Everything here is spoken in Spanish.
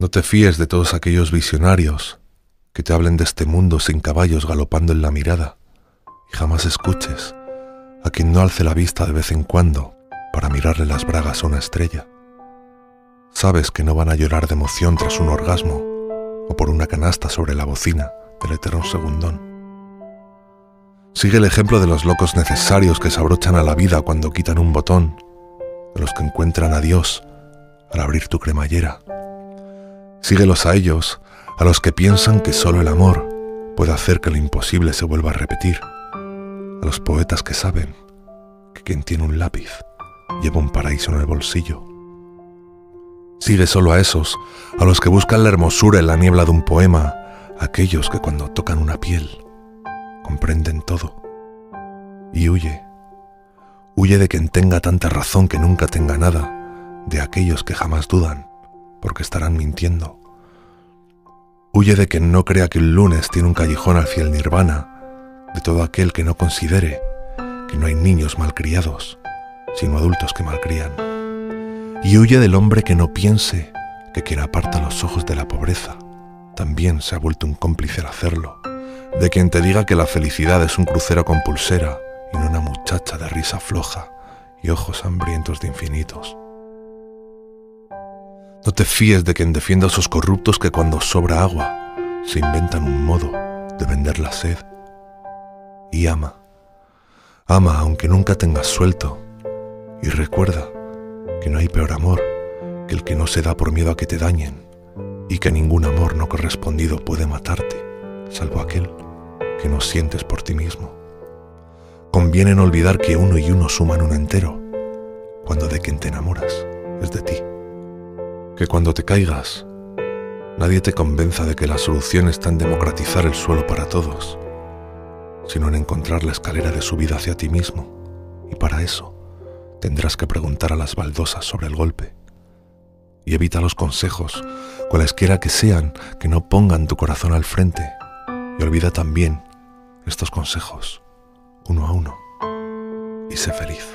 No te fíes de todos aquellos visionarios que te hablen de este mundo sin caballos galopando en la mirada y jamás escuches a quien no alce la vista de vez en cuando para mirarle las bragas a una estrella. Sabes que no van a llorar de emoción tras un orgasmo o por una canasta sobre la bocina del eterno segundón. Sigue el ejemplo de los locos necesarios que se abrochan a la vida cuando quitan un botón, de los que encuentran a Dios al abrir tu cremallera. Síguelos a ellos, a los que piensan que solo el amor puede hacer que lo imposible se vuelva a repetir, a los poetas que saben que quien tiene un lápiz lleva un paraíso en el bolsillo. Sigue solo a esos, a los que buscan la hermosura en la niebla de un poema, aquellos que cuando tocan una piel comprenden todo. Y huye, huye de quien tenga tanta razón que nunca tenga nada, de aquellos que jamás dudan, porque estarán mintiendo. Huye de quien no crea que el lunes tiene un callejón al fiel nirvana, de todo aquel que no considere que no hay niños malcriados, sino adultos que malcrían. Y huye del hombre que no piense que quien aparta los ojos de la pobreza también se ha vuelto un cómplice al hacerlo, de quien te diga que la felicidad es un crucero con pulsera y no una muchacha de risa floja y ojos hambrientos de infinitos. No te fíes de quien defienda a esos corruptos que cuando sobra agua se inventan un modo de vender la sed. Y ama, ama aunque nunca tengas suelto, y recuerda que no hay peor amor que el que no se da por miedo a que te dañen y que ningún amor no correspondido puede matarte, salvo aquel que no sientes por ti mismo. Conviene no olvidar que uno y uno suman un entero, cuando de quien te enamoras es de ti. Que cuando te caigas, nadie te convenza de que la solución está en democratizar el suelo para todos, sino en encontrar la escalera de subida hacia ti mismo, y para eso tendrás que preguntar a las baldosas sobre el golpe. Y evita los consejos, cualesquiera que sean, que no pongan tu corazón al frente. Y olvida también estos consejos, uno a uno, y sé feliz.